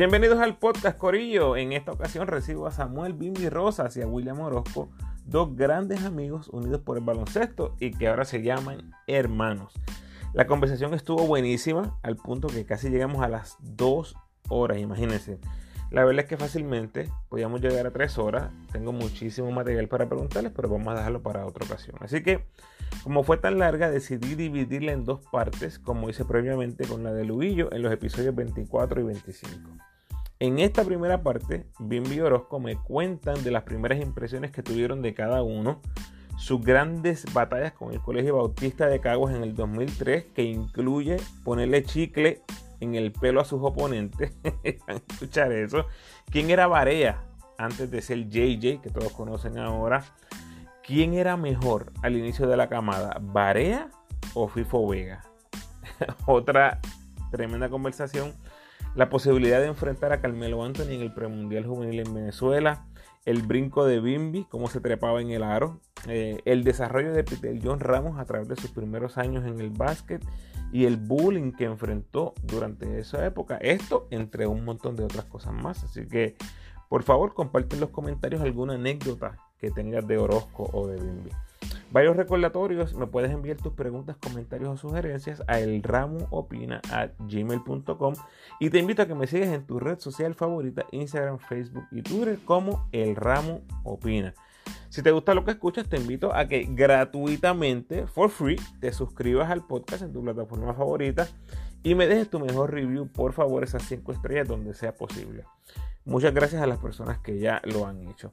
Bienvenidos al podcast Corillo. En esta ocasión recibo a Samuel Bimbi Rosas y a William Orozco, dos grandes amigos unidos por el baloncesto y que ahora se llaman hermanos. La conversación estuvo buenísima al punto que casi llegamos a las dos horas, imagínense. La verdad es que fácilmente podíamos llegar a tres horas. Tengo muchísimo material para preguntarles, pero vamos a dejarlo para otra ocasión. Así que, como fue tan larga, decidí dividirla en dos partes, como hice previamente con la de Luillo en los episodios 24 y 25. En esta primera parte, Bimbi Orozco me cuentan de las primeras impresiones que tuvieron de cada uno, sus grandes batallas con el Colegio Bautista de Caguas en el 2003, que incluye ponerle chicle en el pelo a sus oponentes. escuchar eso. ¿Quién era Barea antes de ser JJ, que todos conocen ahora? ¿Quién era mejor al inicio de la camada? ¿Barea o FIFO Vega? Otra tremenda conversación. La posibilidad de enfrentar a Carmelo Anthony en el premundial juvenil en Venezuela. El brinco de Bimbi, cómo se trepaba en el aro. Eh, el desarrollo de Peter John Ramos a través de sus primeros años en el básquet y el bullying que enfrentó durante esa época. Esto entre un montón de otras cosas más. Así que por favor comparte en los comentarios alguna anécdota que tengas de Orozco o de Bimbi. Varios recordatorios, me puedes enviar tus preguntas, comentarios o sugerencias a elramoopina.gmail.com y te invito a que me sigas en tu red social favorita, Instagram, Facebook y Twitter como El Ramo Opina. Si te gusta lo que escuchas, te invito a que gratuitamente, for free, te suscribas al podcast en tu plataforma favorita y me dejes tu mejor review, por favor, esas 5 estrellas donde sea posible. Muchas gracias a las personas que ya lo han hecho.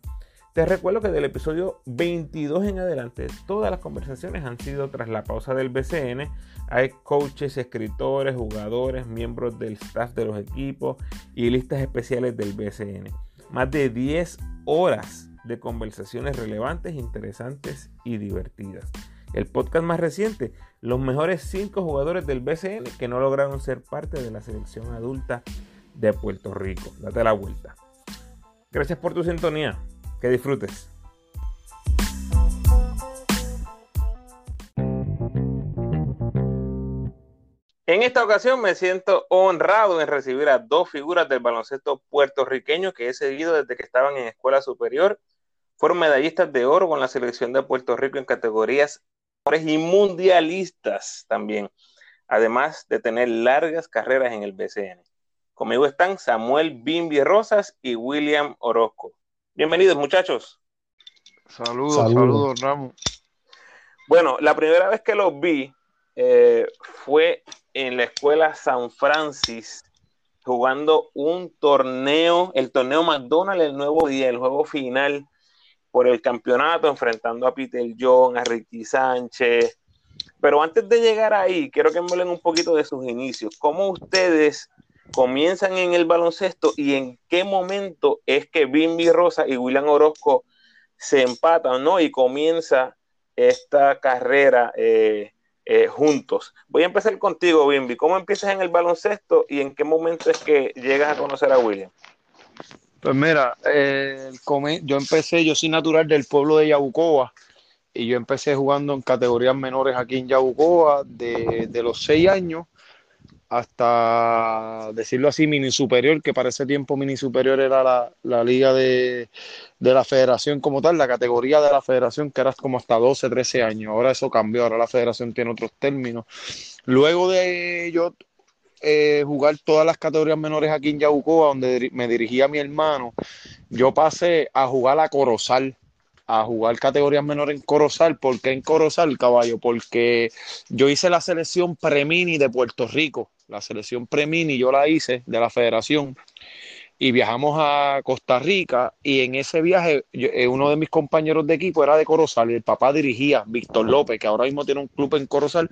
Te recuerdo que del episodio 22 en adelante, todas las conversaciones han sido tras la pausa del BCN. Hay coaches, escritores, jugadores, miembros del staff de los equipos y listas especiales del BCN. Más de 10 horas de conversaciones relevantes, interesantes y divertidas. El podcast más reciente, los mejores 5 jugadores del BCN que no lograron ser parte de la selección adulta de Puerto Rico. Date la vuelta. Gracias por tu sintonía. Que disfrutes. En esta ocasión me siento honrado en recibir a dos figuras del baloncesto puertorriqueño que he seguido desde que estaban en escuela superior fueron medallistas de oro con la selección de Puerto Rico en categorías y mundialistas también, además de tener largas carreras en el BCN. Conmigo están Samuel Bimbi Rosas y William Orozco. Bienvenidos, muchachos. Saludos, saludos, Ramos. Bueno, la primera vez que los vi eh, fue en la escuela San Francis jugando un torneo, el torneo McDonald's, el nuevo día, el juego final por el campeonato, enfrentando a Peter John, a Ricky Sánchez. Pero antes de llegar ahí, quiero que me hablen un poquito de sus inicios. ¿Cómo ustedes comienzan en el baloncesto y en qué momento es que Bimbi Rosa y William Orozco se empatan, ¿no? Y comienza esta carrera eh, eh, juntos. Voy a empezar contigo, Bimbi. ¿Cómo empiezas en el baloncesto y en qué momento es que llegas a conocer a William? Pues mira, eh, yo empecé, yo soy natural del pueblo de Yabucoa y yo empecé jugando en categorías menores aquí en Yabucoa de, los seis años hasta decirlo así, mini superior, que para ese tiempo mini superior era la, liga de, de, la federación como tal, la categoría de la federación, que era como hasta 12, 13 años. Ahora eso cambió, ahora la federación tiene otros términos. Luego de yo eh, jugar todas las categorías menores aquí en Yabucoa, donde me dirigía mi hermano, yo pasé a jugar a Corozal, a jugar categorías menores en Corozal. ¿Por qué en Corozal, caballo? Porque yo hice la selección premini de Puerto Rico. La selección premini yo la hice de la federación y viajamos a Costa Rica y en ese viaje eh, uno de mis compañeros de equipo era de Corozal y el papá dirigía, Víctor López, que ahora mismo tiene un club en Corozal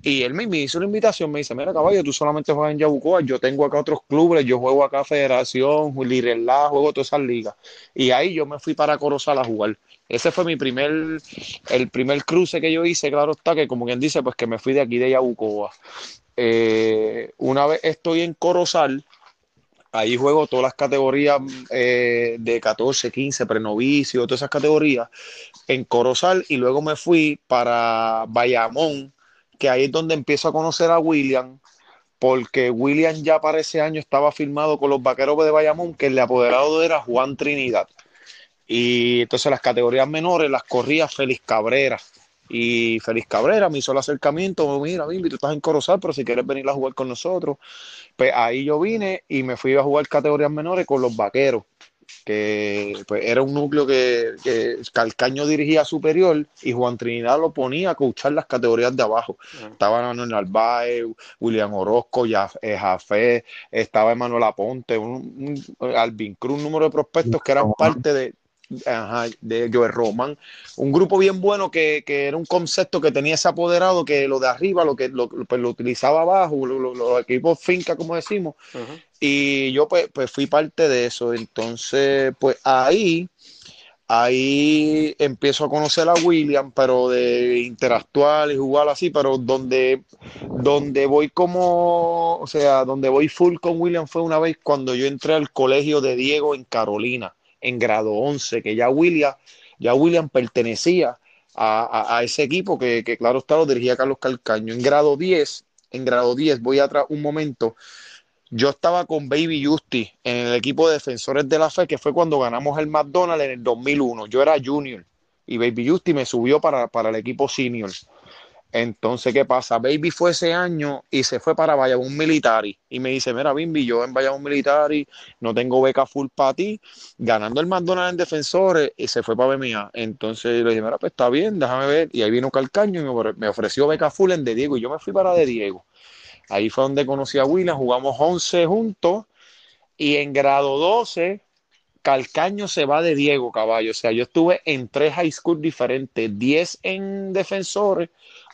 y él me, hizo una invitación, me dice, mira caballo, tú solamente juegas en Yabucoa, yo tengo acá otros clubes, yo juego acá Federación, Lirelá, juego todas esas ligas y ahí yo me fui para Corozal a jugar. Ese fue mi primer, el primer cruce que yo hice, claro está, que como quien dice, pues que me fui de aquí de Yabucoa. Eh, una vez estoy en Corozal, ahí juego todas las categorías eh, de 14, 15, prenovicio, todas esas categorías en Corozal y luego me fui para Bayamón, que ahí es donde empiezo a conocer a William porque William ya para ese año estaba firmado con los Vaqueros de Bayamón, que el apoderado era Juan Trinidad. Y entonces las categorías menores las corría Félix Cabrera. Y Félix Cabrera me hizo el acercamiento, mira, Bimbi, tú estás en Corozal, pero si quieres venir a jugar con nosotros. Pues ahí yo vine y me fui a jugar categorías menores con los Vaqueros que pues, era un núcleo que, Calcaño dirigía superior y Juan Trinidad lo ponía a coachar las categorías de abajo. Estaba Manuel Narváez, William Orozco, eh, Jafé, estaba Emanuel Aponte, un, Alvin Cruz, un número de prospectos que eran parte de, de Joe Roman, un grupo bien bueno que, era un concepto que tenía ese apoderado que lo de arriba, lo que lo, pues, lo utilizaba abajo, los equipos finca, como decimos, y yo pues, pues, fui parte de eso. Entonces, pues ahí, ahí empiezo a conocer a William, pero de interactuar y jugar así, pero donde, donde voy como, o sea, donde voy full con William fue una vez cuando yo entré al colegio de Diego en Carolina en grado 11, que ya William, ya William pertenecía a, ese equipo que, claro está, lo dirigía Carlos Calcaño. En grado 10, en grado 10, voy atrás un momento, yo estaba con Baby Justy en el equipo de defensores de la fe, que fue cuando ganamos el McDonald's en el 2001. Yo era junior y Baby Justy me subió para, para el equipo senior. Entonces, ¿qué pasa? Baby fue ese año y se fue para Bayamón Military. Y me dice, mira, Bimbi, yo en Bayamón Military no tengo beca full para ti, ganando el McDonald's en defensores y se fue para BMA. Entonces le dije, mira, pues está bien, déjame ver. Y ahí vino Calcaño y me ofreció beca full en De Diego y yo me fui para De Diego. Ahí fue donde conocí a William, jugamos 11 juntos y en grado 12 Calcaño se va de Diego Caballo. O sea, yo estuve en tres high school diferentes, 10 en defensores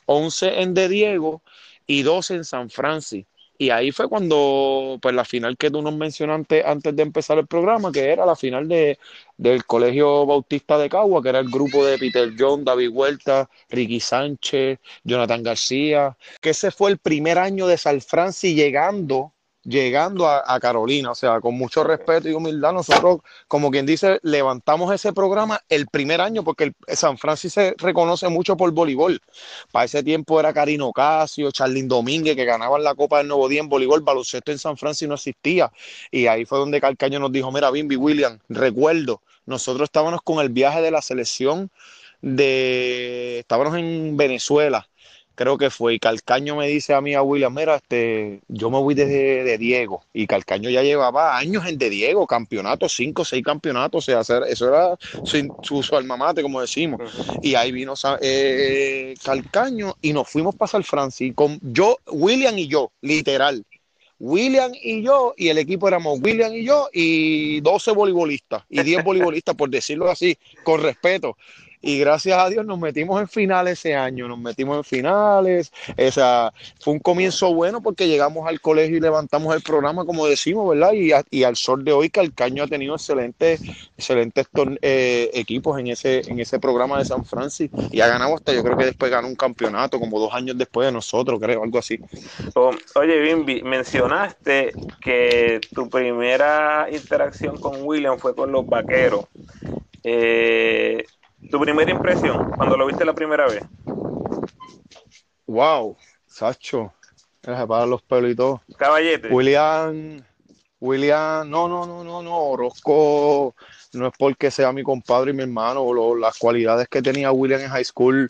11 en De Diego y 12 en San Francisco. Y ahí fue cuando, pues la final que tú nos mencionaste antes de empezar el programa, que era la final de, del Colegio Bautista de Cagua, que era el grupo de Peter John, David Huerta, Ricky Sánchez, Jonathan García, que ese fue el primer año de San Francisco llegando llegando a, Carolina. O sea, con mucho respeto y humildad, nosotros, como quien dice, levantamos ese programa el primer año porque San Francisco se reconoce mucho por voleibol. Para ese tiempo era Karino Casio, Charlín Domínguez, que ganaban la Copa del Nuevo Día en voleibol. Baloncesto en San Francisco no existía. Y ahí fue donde Calcaño nos dijo, mira, Bimby William, recuerdo, nosotros estábamos con el viaje de la selección de... Estábamos en Venezuela creo que fue, y Calcaño me dice a mí, a William, mira, este, yo me voy desde de Diego, y Calcaño ya llevaba años en de Diego, campeonatos, cinco, seis campeonatos, o sea, eso era su, su, alma mate, como decimos, y ahí vino eh, Calcaño, y nos fuimos para San Francisco, yo, William y yo, literal, William y yo, y el equipo éramos William y yo, y 12 voleibolistas, y 10 voleibolistas, por decirlo así, con respeto y gracias a Dios nos metimos en finales ese año, nos metimos en finales, o sea, fue un comienzo bueno porque llegamos al colegio y levantamos el programa, como decimos, ¿verdad? Y, al sol de hoy Calcaño ha tenido excelentes, excelentes eh, equipos en ese, en ese programa de San Francisco y ha ganado hasta, yo creo que después ganó un campeonato, como dos años después de nosotros, creo, algo así. oye, Bimbi, mencionaste que tu primera interacción con William fue con los vaqueros. Eh, tu primera impresión cuando lo viste la primera vez. Wow, Sacho. Se para los pelos y todo. Caballete. William, William, no, no, no, no, no. Orozco no es porque sea mi compadre y mi hermano. las cualidades que tenía William en high school,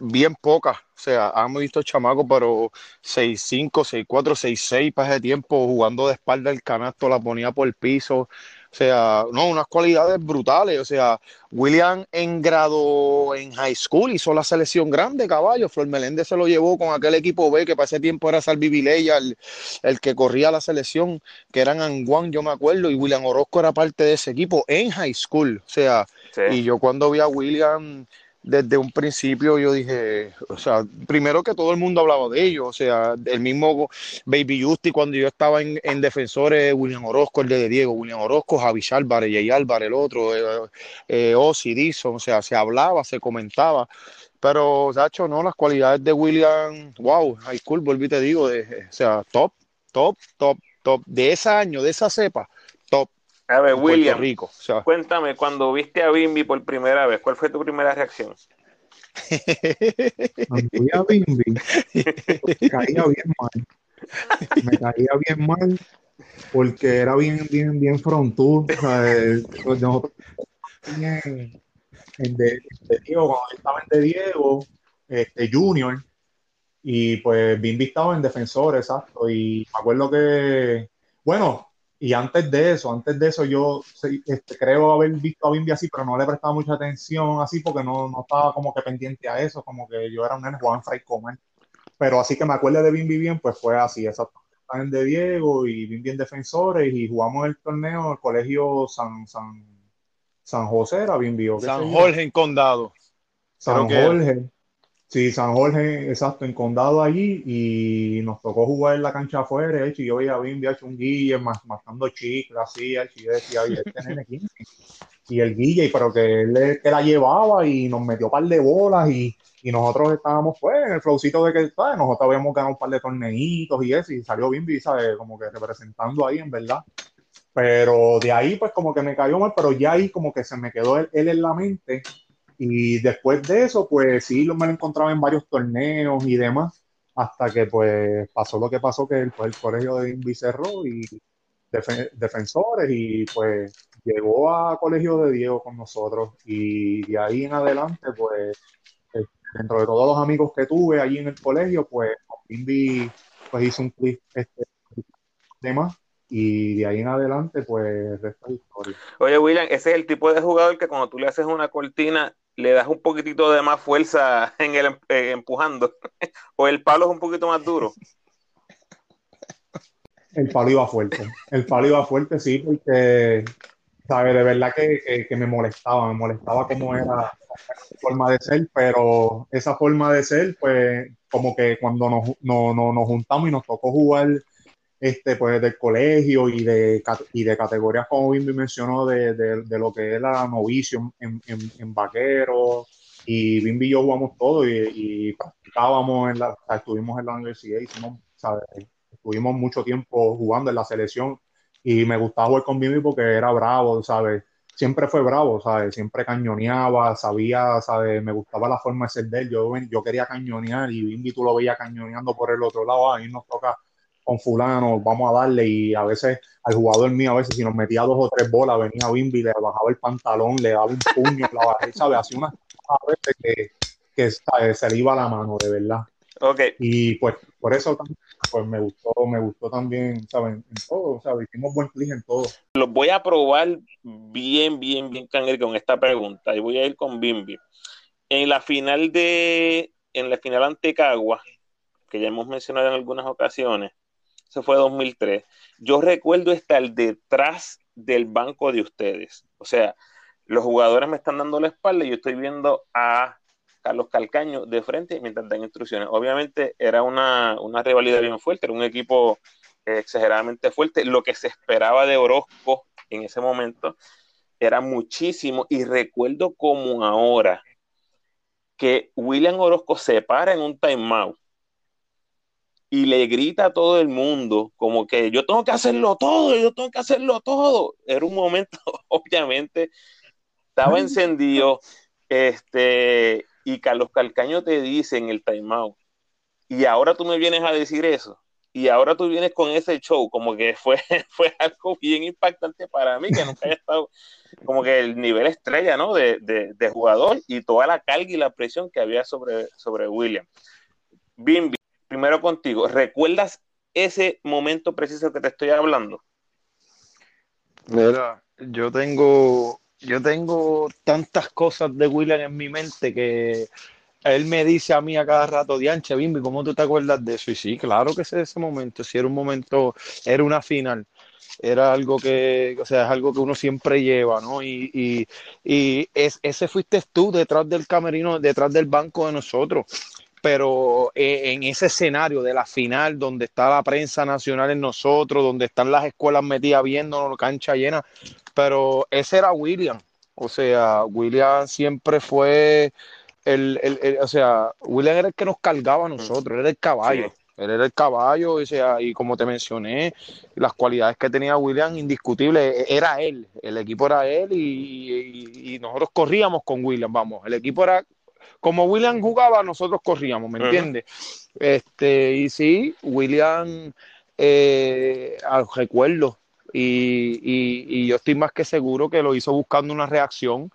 bien pocas. O sea, hemos visto chamacos, pero 6'5, 6'4, 6'6 para ese tiempo, jugando de espalda el canasto, la ponía por el piso. O sea, no, unas cualidades brutales. O sea, William en grado en high school hizo la selección grande, caballo. Flor Meléndez se lo llevó con aquel equipo B que para ese tiempo era Salvi Vilella, el, el, que corría la selección, que eran Anguan, yo me acuerdo, y William Orozco era parte de ese equipo en high school. O sea, y yo cuando vi a William desde un principio yo dije, o sea, primero que todo el mundo hablaba de ellos, o sea, el mismo Baby Justy cuando yo estaba en, defensores, William Orozco, el de Diego, William Orozco, Javi Álvarez, Jay Álvarez, el otro, eh, eh Ozzy Dixon, o sea, se hablaba, se comentaba, pero, Sacho, no, las cualidades de William, wow, high school, volví te digo, o sea, top, top, top, top, de ese año, de esa cepa. A ver, William, Rico, cuéntame, cuando viste a Bimbi por primera vez, ¿cuál fue tu primera reacción? Cuando vi a Bimbi, caía bien mal. me caía bien mal porque era bien, bien, bien frontudo. O sea, eh, nosotros en de, de Diego, cuando estaba en De Diego, este, Junior, y pues bien estaba en defensor, exacto. Y me acuerdo que, bueno, y antes de eso, antes de eso yo este, creo haber visto a Bimbi así, pero no le prestaba mucha atención así porque no, no estaba como que pendiente a eso, como que yo era un nene Juan Fray Comer. Pero así que me acuerdo de Bimbi bien, pues fue así, exacto. En de Diego y Bimbi en defensores y jugamos el torneo en el colegio San, San, San José, era Bimbi. San Jorge en Condado. San Jorge. Sí, San Jorge, exacto, en Condado allí, y nos tocó jugar en la cancha afuera, hecho, y yo veía a Bimbi hecho un guille, matando chicles, así, y yo decía, oye, este nene Y el guille, pero que él que la llevaba y nos metió un par de bolas, y, y nosotros estábamos, pues, en el flowcito de que, ¿sabes? Nosotros habíamos ganado un par de torneitos y eso, y salió Bimbi, ¿sabes? Como que representando ahí, en verdad. Pero de ahí, pues, como que me cayó mal, pero ya ahí como que se me quedó él en la mente, y después de eso, pues sí, me lo encontraba en varios torneos y demás, hasta que pues pasó lo que pasó, que el, pues, el colegio de Invi cerró y defensores y pues llegó a colegio de Diego con nosotros y de ahí en adelante, pues eh, dentro de todos los amigos que tuve allí en el colegio, pues Invi pues hizo un clip este tema y de ahí en adelante, pues resta historia. Oye, William, ese es el tipo de jugador que cuando tú le haces una cortina le das un poquitito de más fuerza en el eh, empujando, o el palo es un poquito más duro. El palo iba fuerte, el palo iba fuerte, sí, porque, ¿sabes? De verdad que, que, me molestaba, me molestaba cómo era la forma de ser, pero esa forma de ser, pues, como que cuando nos, no, no, nos juntamos y nos tocó jugar este, pues, del colegio y de, y de categorías, como Bimbi mencionó, de, de, lo que es la novicio en, en, en vaquero. Y Bimbi y yo jugamos todo y, y practicábamos, en la, estuvimos en la universidad, hicimos, estuvimos mucho tiempo jugando en la selección y me gustaba jugar con Bimbi porque era bravo, ¿sabes? Siempre fue bravo, ¿sabes? Siempre cañoneaba, sabía, ¿sabes? Me gustaba la forma de ser de él. Yo, yo quería cañonear y Bimbi tú lo veías cañoneando por el otro lado. Ahí nos toca con fulano, vamos a darle y a veces al jugador mío, a veces si nos metía dos o tres bolas, venía Bimbi, le bajaba el pantalón, le daba un puño, la bajé, ¿sabes? Hacía una veces que, que se le iba la mano, de verdad. Okay. Y pues por eso pues me gustó, me gustó también, ¿saben? En todo, ¿sabes? Hicimos buen clic en todo. Los voy a probar bien, bien, bien, Cangre, con esta pregunta. Y voy a ir con Bimbi. En la final de, en la final ante Cagua, que ya hemos mencionado en algunas ocasiones, eso fue 2003. Yo recuerdo estar detrás del banco de ustedes. O sea, los jugadores me están dando la espalda y yo estoy viendo a Carlos Calcaño de frente mientras dan instrucciones. Obviamente era una, rivalidad bien fuerte, era un equipo exageradamente fuerte. Lo que se esperaba de Orozco en ese momento era muchísimo y recuerdo como ahora que William Orozco se para en un timeout y le grita a todo el mundo como que yo tengo que hacerlo todo, yo tengo que hacerlo todo. Era un momento, obviamente, estaba encendido, este, y Carlos Calcaño te dice en el timeout, y ahora tú me vienes a decir eso, y ahora tú vienes con ese show, como que fue, fue algo bien impactante para mí, que nunca haya estado como que el nivel estrella, ¿no? De, de, jugador y toda la carga y la presión que había sobre, sobre William. Bimbi, primero contigo, ¿recuerdas ese momento preciso que te estoy hablando? Mira, yo tengo, yo tengo tantas cosas de William en mi mente que él me dice a mí a cada rato, Dianche, Bimbi, ¿cómo tú te acuerdas de eso? Y sí, claro que sé ese momento, si era un momento, era una final, era algo que, o sea, es algo que uno siempre lleva, ¿no? Y, y, y es, ese fuiste tú detrás del camerino, detrás del banco de nosotros pero eh, en ese escenario de la final, donde está la prensa nacional en nosotros, donde están las escuelas metidas viendo cancha llena, pero ese era William. O sea, William siempre fue el, el, o sea, William era el que nos cargaba a nosotros, era el caballo. Él era el caballo, o sea, y como te mencioné, las cualidades que tenía William, indiscutible, e, era él, el equipo era él y, y nosotros corríamos con William, vamos, el equipo era como William jugaba, nosotros corríamos, ¿me entiendes? Este, y sí, William, eh, ah, recuerdo, y, y- y yo estoy más que seguro que lo hizo buscando una reacción,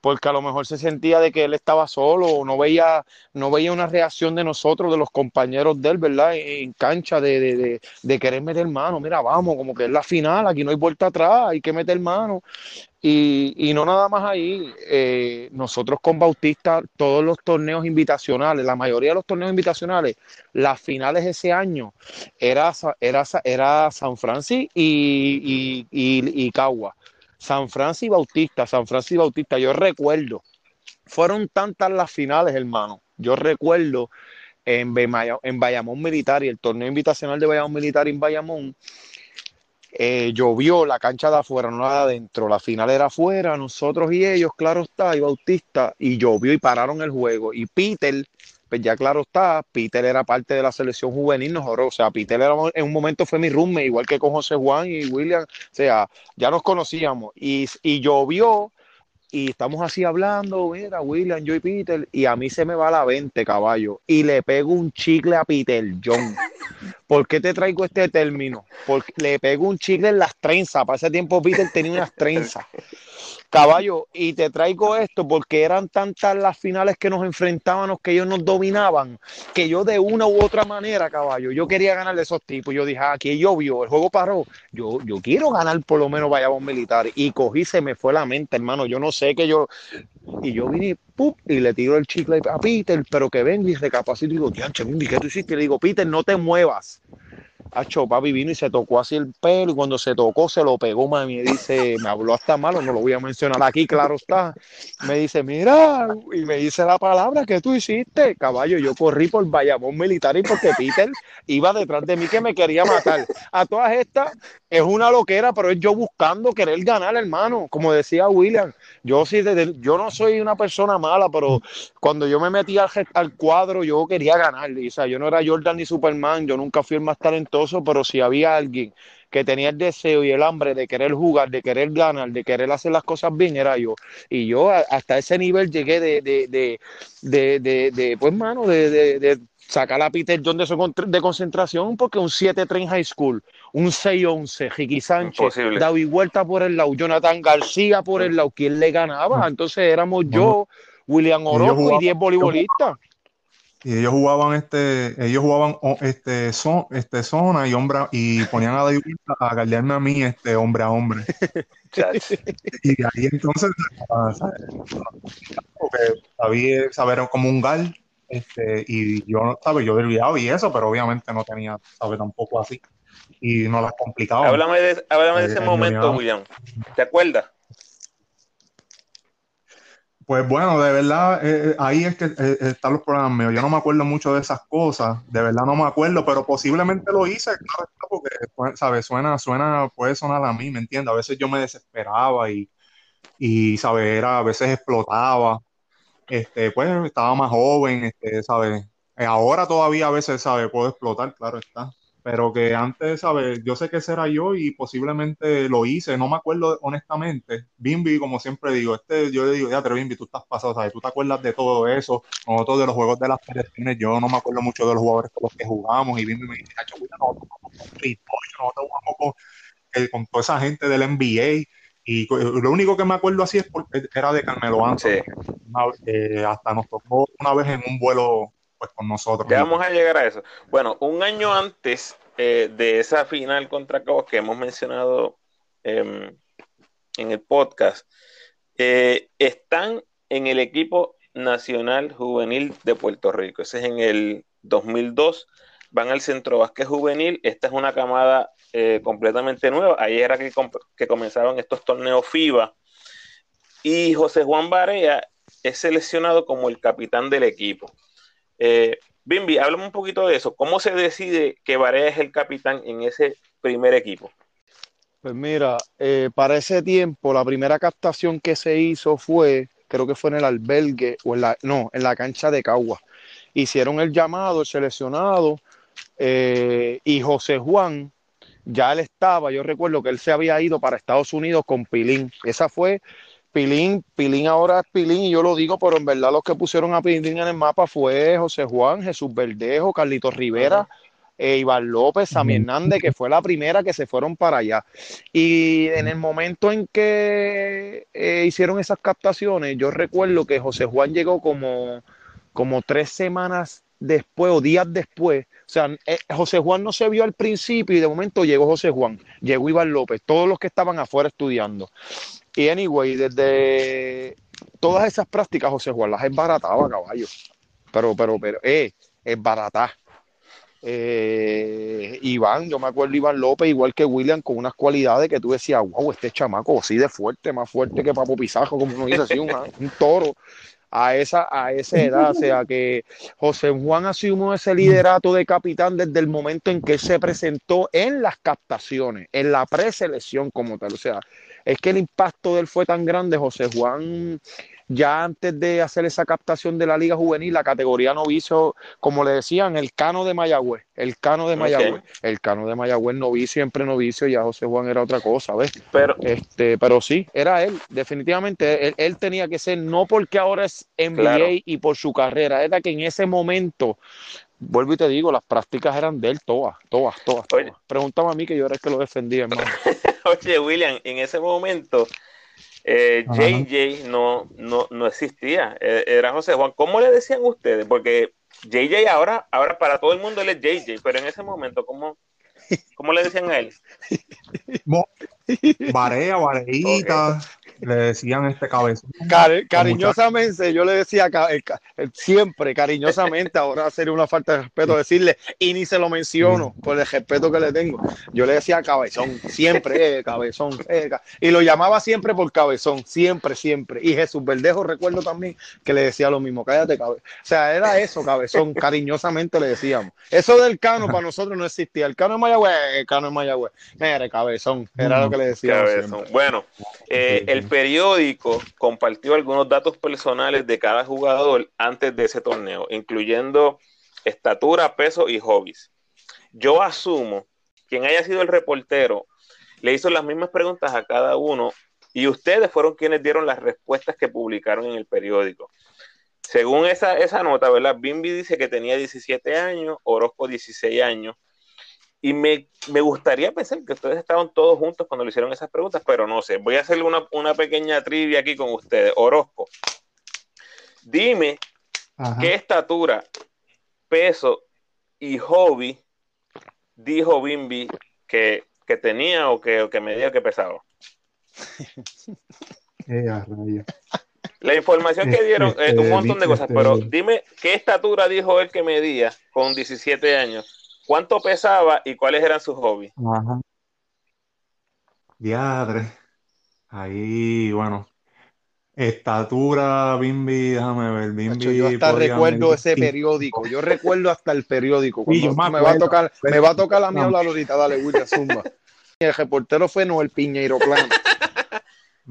porque a lo mejor se sentía de que él estaba solo, o no veía, no veía una reacción de nosotros, de los compañeros de él, ¿verdad? En, cancha, de, de, de, de querer meter mano, mira, vamos, como que es la final, aquí no hay vuelta atrás, hay que meter mano. Y, y no nada más ahí, eh, nosotros con Bautista, todos los torneos invitacionales, la mayoría de los torneos invitacionales, las finales ese año era, era, era San Francisco y, y, y, y Cagua. San Francisco y Bautista, San Francisco y Bautista, yo recuerdo, fueron tantas las finales, hermano. Yo recuerdo en, en Bayamón Militar y el torneo invitacional de Bayamón Militar en Bayamón, eh, llovió la cancha de afuera, no la de adentro. La final era afuera, nosotros y ellos, claro está, y Bautista, y llovió y pararon el juego. Y Peter, pues ya claro está, Peter era parte de la selección juvenil, nosotros, o sea, Peter era, en un momento fue mi roommate, igual que con José Juan y William, o sea, ya nos conocíamos. Y, y llovió, y estamos así hablando, mira, William, yo y Peter, y a mí se me va la 20, caballo, y le pego un chicle a Peter John. ¿Por qué te traigo este término? Porque le pego un chicle en las trenzas. Para ese tiempo Peter tenía unas trenzas. Caballo, y te traigo esto porque eran tantas las finales que nos enfrentábamos que ellos nos dominaban, que yo de una u otra manera, caballo, yo quería ganar de esos tipos. Yo dije, ah, aquí llovió, el juego paró. Yo, yo quiero ganar por lo menos Bayamón Militar. Y cogí, se me fue la mente, hermano. Yo no sé que yo. Y yo vine ¡pup! y le tiro el chicle a Peter, pero que venga y recapacito y digo, Tianche, ¿qué tú hiciste? Y le digo, Peter, no te muevas. Hacho, papi vino y se tocó así el pelo y cuando se tocó se lo pegó, mami. Y dice, me habló hasta malo, no lo voy a mencionar aquí, claro está. Me dice, mira, y me dice la palabra que tú hiciste, caballo. Yo corrí por Bayamón Militar y porque Peter iba detrás de mí que me quería matar. A todas estas es una loquera, pero es yo buscando querer ganar, hermano. Como decía William, yo sí, desde- yo no soy una persona mala, pero cuando yo me metí al, al cuadro, yo quería ganar. Y, o sea, yo no era Jordan ni Superman, yo nunca fui el más talentoso, pero si había alguien que tenía el deseo y el hambre de querer jugar, de querer ganar, de querer hacer las cosas bien, era yo. Y yo a- hasta ese nivel llegué de, de, de, de, de, de, pues, mano, de, de, de sacar a Peter John de, su de concentración, porque un 7-3 en high school, un 6-11, Ricky Sánchez, Imposible. David Huerta por el lado, Jonathan García por el lado, ¿quién le ganaba? Entonces éramos yo, William Orozco y jugaban- 10 voleibolistas. Y ellos jugaban este, ellos jugaban este, son, este zona y hombre y ponían a David a guardiarme a mí este hombre a hombre. Y de ahí entonces porque David saber como un gal, este, y yo sabes, yo desviado y eso, pero obviamente no tenía, sabe, tampoco así. Y no las complicaba. Háblame de, háblame de ese ahí momento. William. ¿Te acuerdas? Pues bueno, de verdad, eh, eh, ahí es que eh, están los problemas míos. Yo no me acuerdo mucho de esas cosas, de verdad no me acuerdo, pero posiblemente lo hice, claro, porque, pues, ¿sabes? Suena, suena, puede sonar a mí, ¿me entiendes? A veces yo me desesperaba y, y ¿sabes? Era, a veces explotaba, este, pues estaba más joven, este, ¿sabes? Ahora todavía a veces, ¿sabes? Puedo explotar, claro está. Pero que antes, ¿sabes? Yo sé que ese era yo y posiblemente lo hice, no me acuerdo honestamente. Bimbi, como siempre digo, este, yo le digo, ya, pero Bimbi, tú estás pasado, ¿sabes? Tú te acuerdas de todo eso, nosotros de los juegos de las selecciones, yo no me acuerdo mucho de los jugadores con los que jugamos y Bimbi me dice, "Chacho, mira, nosotros jugamos con nosotros jugamos con, eh, con toda esa gente del NBA y co- lo único que me acuerdo así es porque era de Carmelo Anthony. Sí. Una- eh, hasta nos tocó una vez en un vuelo pues con nosotros. Ya vamos a llegar a eso. Bueno, un año antes eh, de esa final contra Cabos que hemos mencionado em, en el podcast, eh, están en el equipo nacional juvenil de Puerto Rico. Ese es en el 2002. Van al Centro Vázquez Juvenil. Esta es una camada eh, completamente nueva. Ahí era que, que comenzaron estos torneos FIBA. Y José Juan Barea es seleccionado como el capitán del equipo. Bimbi, háblame un poquito de eso. ¿Cómo se decide que Barea es el capitán en ese primer equipo? Pues mira, eh, para ese tiempo la primera captación que se hizo fue, creo que fue en el albergue o en la, no, en la cancha de Cagua. Hicieron el llamado, el seleccionado, eh, y José Juan, ya él estaba, yo recuerdo que él se había ido para Estados Unidos con Pilín. Esa fue Pilín, Pilín ahora es Pilín y yo lo digo, pero en verdad los que pusieron a Pilín en el mapa fue José Juan, Jesús Verdejo, Carlitos Rivera, eh, Iván López, Sammy Hernández, que fue la primera que se fueron para allá. Y en el momento en que eh, hicieron esas captaciones, yo recuerdo que José Juan llegó como, como tres semanas después o días después. O sea, eh, José Juan no se vio al principio y de momento llegó José Juan, llegó Iván López, todos los que estaban afuera estudiando. Y anyway, desde todas esas prácticas, José Juan las barataba caballo. Pero, pero, pero, eh, es barata. Eh, Iván, yo me acuerdo Iván López, igual que William, con unas cualidades que tú decías, wow, este chamaco así de fuerte, más fuerte que Papo Pizajo, como uno dice así, un, un toro a esa, a esa edad. O sea que José Juan asumió ese liderato de capitán desde el momento en que se presentó en las captaciones, en la preselección como tal. O sea, es que el impacto de él fue tan grande, José Juan ya antes de hacer esa captación de la Liga Juvenil, la categoría novicio, como le decían, el cano de Mayagüez, el cano de Mayagüez, el cano de Mayagüez novicio, siempre novicio, ya José Juan era otra cosa, ¿ves? Pero, este, pero sí, era él, definitivamente, él, tenía que ser, no porque ahora es NBA y por su carrera, era que en ese momento, vuelvo y te digo, las prácticas eran de él todas, todas, todas. todas. Pregúntame a mí que yo era el que lo defendía, hermano. Oye, William, en ese momento eh, JJ no, no, no existía, eh, era José Juan. ¿Cómo le decían ustedes? Porque JJ ahora, ahora para todo el mundo él es JJ, pero en ese momento, ¿cómo, cómo le decían a él? Barea, vareita le decían este cabezón. cariñosamente, yo le decía siempre, cariñosamente, ahora sería una falta de respeto decirle, y ni se lo menciono por el respeto que le tengo. Yo le decía cabezón, siempre, eh, cabezón, eh, y lo llamaba siempre por cabezón, siempre, siempre. Y Jesús Verdejo, recuerdo también que le decía lo mismo, cállate, cabezón. O sea, era eso, cabezón, cariñosamente le decíamos. Eso del cano para nosotros no existía. El cano de Mayagüez, el cano de Mayagüez. Mira, cabezón, era lo que le decíamos. Bueno, eh, el periódico compartió algunos datos personales de cada jugador antes de ese torneo, incluyendo estatura, peso y hobbies. Yo asumo quien haya sido el reportero le hizo las mismas preguntas a cada uno y ustedes fueron quienes dieron las respuestas que publicaron en el periódico. Según esa, esa nota, ¿verdad? Bimbi dice que tenía 17 años, Orozco 16 años, y me, gustaría pensar que ustedes estaban todos juntos cuando le hicieron esas preguntas, pero no sé. Voy a hacerle una, pequeña trivia aquí con ustedes. Orozco, dime qué estatura, peso y hobby dijo Bimbi que, tenía o que, que medía que pesaba. La información que dieron es un este, montón de cosas, pero este, dime qué estatura dijo él que medía con 17 años cuánto pesaba y cuáles eran sus hobbies. Ajá. Diadre. Ahí, bueno. Estatura, Bimbi, déjame ver, Bimbi. yo hasta recuerdo ese periódico, yo recuerdo hasta el periódico. me, va a tocar, me va a tocar la mía hablar ahorita, dale, William Zumba. El reportero fue Noel Piñeiro Plano.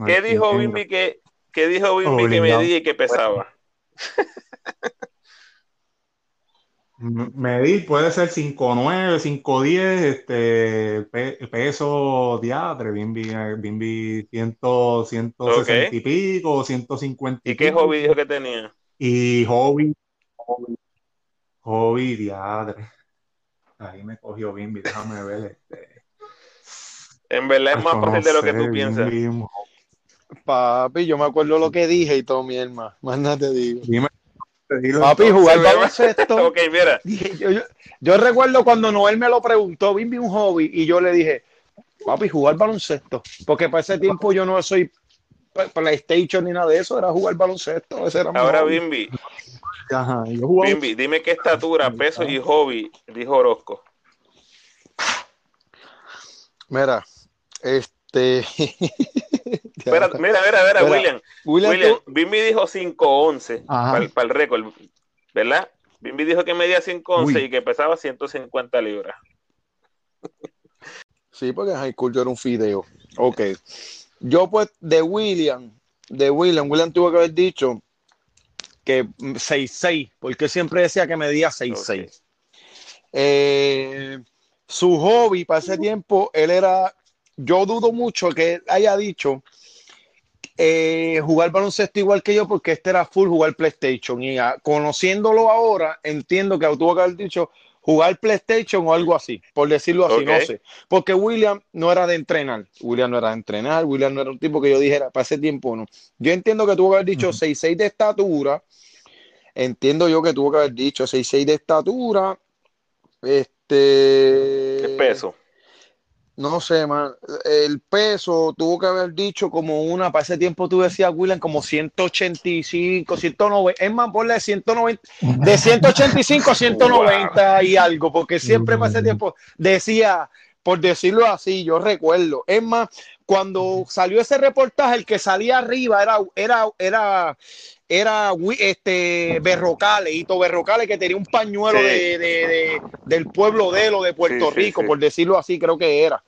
¿Qué dijo Bimbi que, qué dijo Bimbi que medía y que pesaba? Medir puede ser 5'9, 5'10, este, peso diatre, Bimbi, Bimbi 100, 160 y pico, 150 y, ¿Y qué hobby dijo que tenía? Y hobby, hobby, hobby diadre. Ahí me cogió Bimbi, déjame ver. Este. En verdad es más fácil de lo que tú piensas. Papi, yo me acuerdo lo que dije y todo mi hermano. Más nada te digo. Dime Papi, jugar baloncesto. ok, mira. yo, recuerdo cuando Noel me lo preguntó, Bimbi un hobby, y yo le dije, papi, jugar baloncesto. Porque para ese tiempo yo no soy PlayStation ni nada de eso, era jugar baloncesto. Ese era Ahora, Bimbi. Bimbi, dime qué estatura, peso y hobby, dijo Orozco. Mira, este. mira, mira, mira, William. William, Bimbi dijo 5'11 para, el récord, ¿verdad? Bimbi dijo que medía 5'11 y que pesaba 150 libras. Sí, porque en high school yo era un fideo. Ok. Yo, pues, de William, de William, William tuvo que haber dicho que 6'6, porque siempre decía que medía 6'6. Eh, su hobby para ese tiempo, él era, yo dudo mucho que haya dicho eh, jugar baloncesto igual que yo porque este era full jugar PlayStation y ah, conociéndolo ahora entiendo que tuvo que haber dicho jugar PlayStation o algo así, por decirlo así, no sé. Porque William no era de entrenar, William no era de entrenar, William no era un tipo que yo dijera, para ese tiempo no. Yo entiendo que tuvo que haber dicho Ujú. 6'6 de estatura, entiendo yo que tuvo que haber dicho 6'6 de estatura, este... El peso. No sé, man. El peso tuvo que haber dicho como una, para ese tiempo tú decías, William, como 185, 190, es más, ponle 190, de 185 a 190 y algo, porque siempre para ese tiempo decía, por decirlo así, yo recuerdo. Es más, cuando salió ese reportaje, el que salía arriba era, era, era, era este Berrocales, Hito Berrocales, que tenía un pañuelo Sí. de, de- de- del pueblo de él o de Puerto Sí, sí, Rico, sí. por decirlo así, creo que era.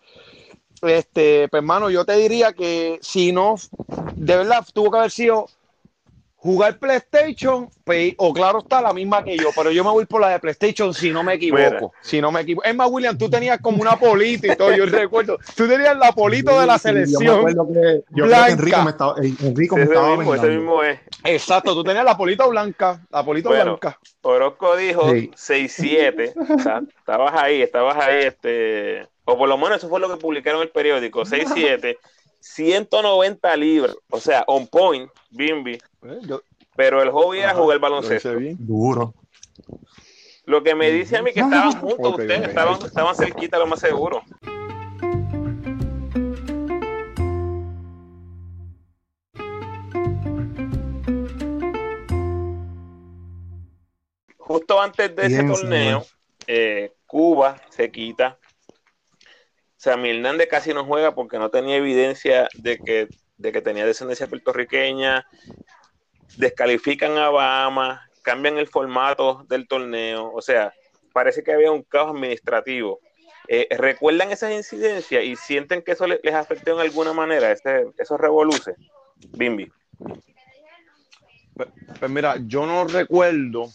Este, pues hermano, yo te diría que si no, de verdad tuvo que haber sido jugar PlayStation, pues, o claro está la misma que yo, pero yo me voy por la de PlayStation si no me equivoco. Mira. Si no me equivoco. Es más, William, tú tenías como una polita y todo, yo recuerdo. Tú tenías la polito de la Sí, Yo me selección. acuerdo que, yo creo blanca. que Enrico me estaba, Enrico me estaba mismo, ese vengando. mismo es. Exacto, tú tenías la polita blanca, la polita Bueno. blanca. Orozco dijo Sí. 6'7. o sea, estabas ahí, estabas ahí, este. O por lo menos eso fue lo que publicaron el periódico. 6'7, 190 libras. O sea, on point, Bimbi. Eh, Pero el hobby era jugar lo baloncesto. Duro. Lo que me dice a mí que estaban juntos ustedes, estaban, estaban cerquita, lo más seguro. Justo antes de ese torneo, eh, Cuba se quita. Sammy Hernández casi no juega porque no tenía evidencia de que, de que tenía descendencia puertorriqueña. Descalifican a Bahamas, cambian el formato del torneo. O sea, parece que había un caos administrativo. Eh, ¿Recuerdan esas incidencias y sienten que eso le- les afectó en alguna manera, ese, esos? Bimbi. Pues mira, yo no recuerdo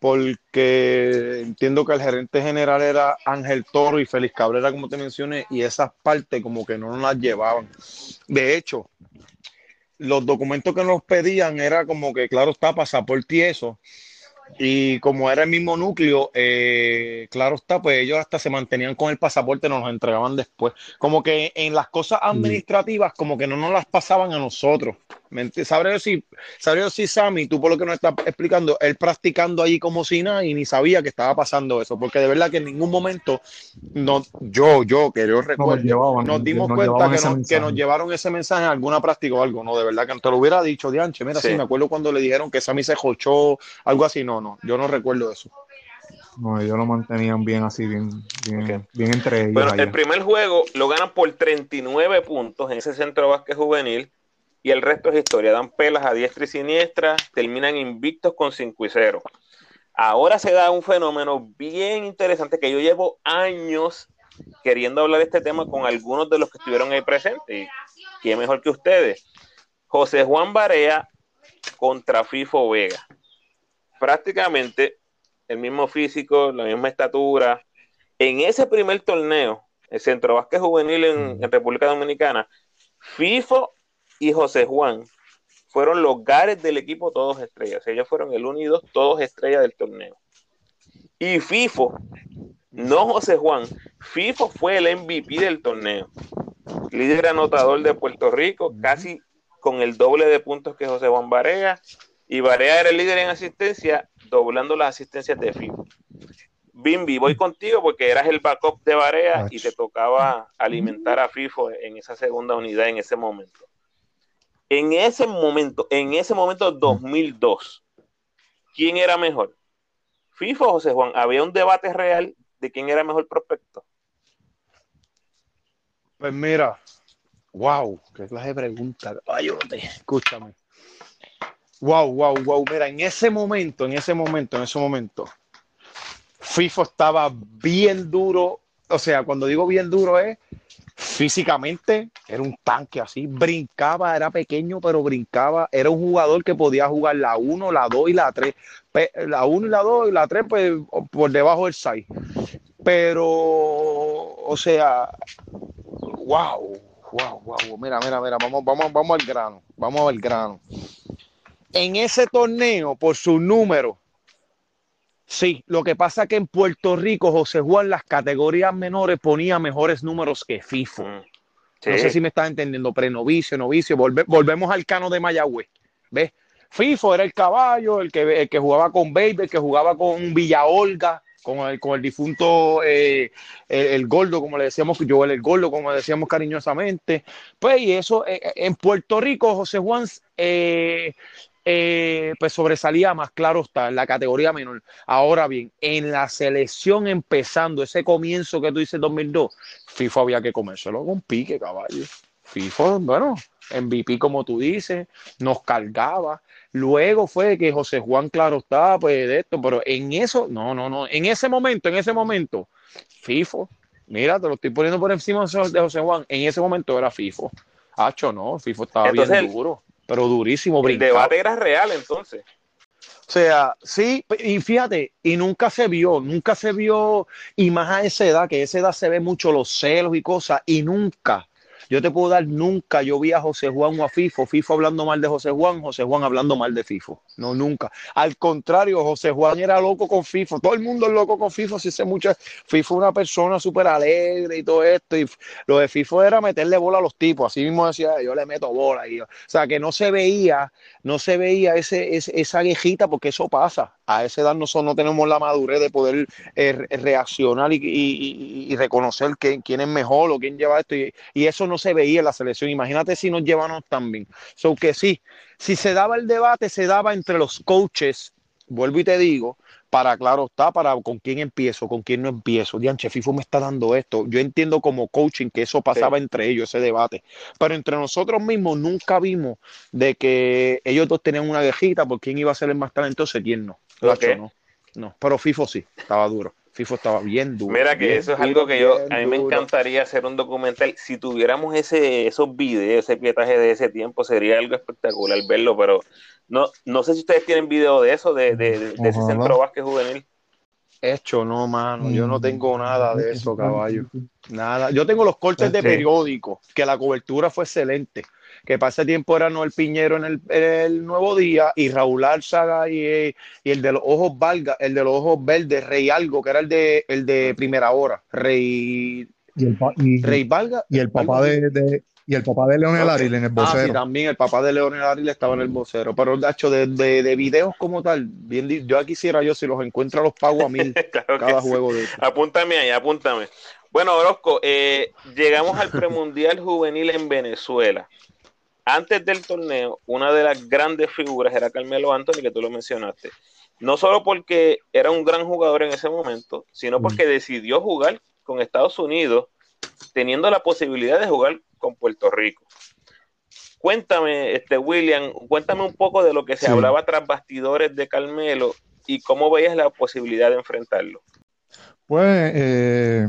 porque entiendo que el gerente general era Ángel Toro y Félix Cabrera, como te mencioné, y esas partes como que no nos las llevaban. De hecho, los documentos que nos pedían era como que, claro, está pasaporte y eso. Y como era el mismo núcleo, eh, claro está, pues ellos hasta se mantenían con el pasaporte, nos los entregaban después. Como que en las cosas administrativas, como que no nos las pasaban a nosotros. ¿Me enti- Sabré si, sabré si Sammy, tú por lo que nos estás explicando, él practicando allí como si nada y ni sabía que estaba pasando eso, porque de verdad que en ningún momento, no, yo, yo, que yo recuerdo, llevaban, nos dimos nos cuenta que, nos, que mensaje. nos llevaron ese mensaje en alguna práctica o algo, no, de verdad que no te lo hubiera dicho, Dianche, mira, sí. Sí. me acuerdo cuando le dijeron que Sammy se jochó, algo así, no, no, yo no recuerdo eso. No, ellos lo mantenían bien así, bien, bien, entre ellos. Bueno, allá. el primer juego lo ganan por 39 puntos en ese centro de básquet juvenil y el resto es historia. Dan pelas a diestra y siniestra, terminan invictos con 5 y 0. Ahora se da un fenómeno bien interesante que yo llevo años queriendo hablar de este tema con algunos de los que estuvieron ahí presentes. Y quién mejor que ustedes. José Juan Barea contra Fifo Vega. Prácticamente el mismo físico, la misma estatura. En ese primer torneo, el Centro Básquet Juvenil en, en República Dominicana, FIFO y José Juan fueron los gares del equipo todos estrellas. Ellos fueron el 1 y 2, todos estrellas del torneo. Y FIFO, no José Juan, FIFO fue el MVP del torneo. Líder anotador de Puerto Rico, casi con el doble de puntos que José Juan Barea. Y Barea era el líder en asistencia, doblando las asistencias de FIFO. Bimbi, voy contigo porque eras el backup de Barea y te tocaba alimentar a FIFO en esa segunda unidad en ese momento. En ese momento, en ese momento 2002, ¿quién era mejor? ¿FIFO o José Juan? Había un debate real de quién era mejor prospecto. Pues mira, wow, qué clase de pregunta. Ayúdate, escúchame. Wow, wow, wow. Mira, en ese momento, en ese momento, en ese momento, FIFO estaba bien duro. O sea, cuando digo bien duro es físicamente, era un tanque así, brincaba, era pequeño, pero brincaba. Era un jugador que podía jugar la 1, la 2 y la 3. La 1 y la 2 y la 3, pues por debajo del 6. Pero, o sea, wow, Wow, wow, mira, mira, mira, vamos, vamos, vamos al grano, vamos al grano. En ese torneo, por su número, sí, lo que pasa es que en Puerto Rico José Juan las categorías menores ponía mejores números que FIFO. Mm. No sé si me estás entendiendo, prenovicio, novicio, volve- volvemos al cano de Mayagüez, ¿ves? FIFO era el caballo, el que, el que jugaba con Baby, el que jugaba con Villa Olga, con el, con el difunto eh, el, el gordo, como le decíamos, yo el gordo, como le decíamos cariñosamente. Pues y eso, eh, en Puerto Rico, José Juan, eh, eh, pues sobresalía más, claro está, en la categoría menor. Ahora bien, en la selección empezando, ese comienzo que tú dices 2002, FIFO había que comérselo con pique, caballo. FIFO, bueno, MVP como tú dices, nos cargaba. Luego fue que José Juan, claro está, pues de esto, pero en eso, no, no, no, en ese momento, en ese momento, FIFO, mira, te lo estoy poniendo por encima de José Juan, en ese momento era FIFO. Hacho, no, FIFO estaba Entonces, bien el- duro, pero durísimo, El brincaba. debate era real entonces. O sea, sí, y fíjate, y nunca se vio, nunca se vio, y más a esa edad, que a esa edad se ve mucho los celos y cosas, y nunca, yo te puedo dar, nunca yo vi a José Juan o a FIFO, FIFO hablando mal de José Juan, José Juan hablando mal de FIFO, no, nunca. Al contrario, José Juan era loco con FIFO, todo el mundo es loco con FIFO, si sé mucho, FIFO una persona súper alegre y todo esto, y lo de FIFO era meterle bola a los tipos, así mismo decía, yo le meto bola, y yo- o sea, que no se veía no se veía ese, ese- esa quejita porque eso pasa. A esa edad nosotros no tenemos la madurez de poder eh, re- reaccionar y, reconocer quién es mejor o quién lleva esto. Y, eso no se veía en la selección. Imagínate si nos llevamos tan bien. So que sí, si se daba el debate, se daba entre los coaches, vuelvo y te digo, para, claro está, para con quién empiezo, con quién no empiezo. Dianche, FIFO me está dando esto. Yo entiendo como coaching que eso pasaba entre ellos, ese debate. Pero entre nosotros mismos nunca vimos de que ellos dos tenían una quejita por quién iba a ser el más talentoso y quién no. No. No, pero FIFO sí, estaba duro. FIFO estaba bien duro. Mira que bien eso es algo que yo, a mí me encantaría hacer un documental. Si tuviéramos ese, esos videos, ese pietaje de ese tiempo, sería algo espectacular verlo, pero no, no sé si ustedes tienen video de eso, de, de, de- de ese centro básquet juvenil. Hecho, no, mano. Yo no tengo nada de eso, caballo. Mm. Nada. Yo tengo los cortes de Ok. periódico, que la cobertura fue excelente. Que para ese tiempo era Noel Piñero en el, en el Nuevo Día y Raúl Álzaga y, eh, y el de los ojos valga, el de los ojos verdes, Rey Algo, que era el de el de primera hora. Rey, Y el, pa- y, Rey Valga. y el papá de, de- y el papá de Leonel Ok. Ariel en el Ah, sí, vocero. también el papá de Leonel Ariel estaba en el vocero. Pero, Nacho, de, de, de videos como tal, bien, yo quisiera yo, si los encuentro, los pago a mil Claro cada sí. juego de. Apúntame ahí, apúntame. Bueno, Orozco, eh, llegamos al premundial juvenil en Venezuela. Antes del torneo, una de las grandes figuras era Carmelo Anthony, que tú lo mencionaste. No solo porque era un gran jugador en ese momento, sino porque decidió jugar con Estados Unidos, teniendo la posibilidad de jugar con Puerto Rico. Cuéntame, este William, cuéntame un poco de lo que se Sí. hablaba tras bastidores de Carmelo y cómo veías la posibilidad de enfrentarlo. Pues eh,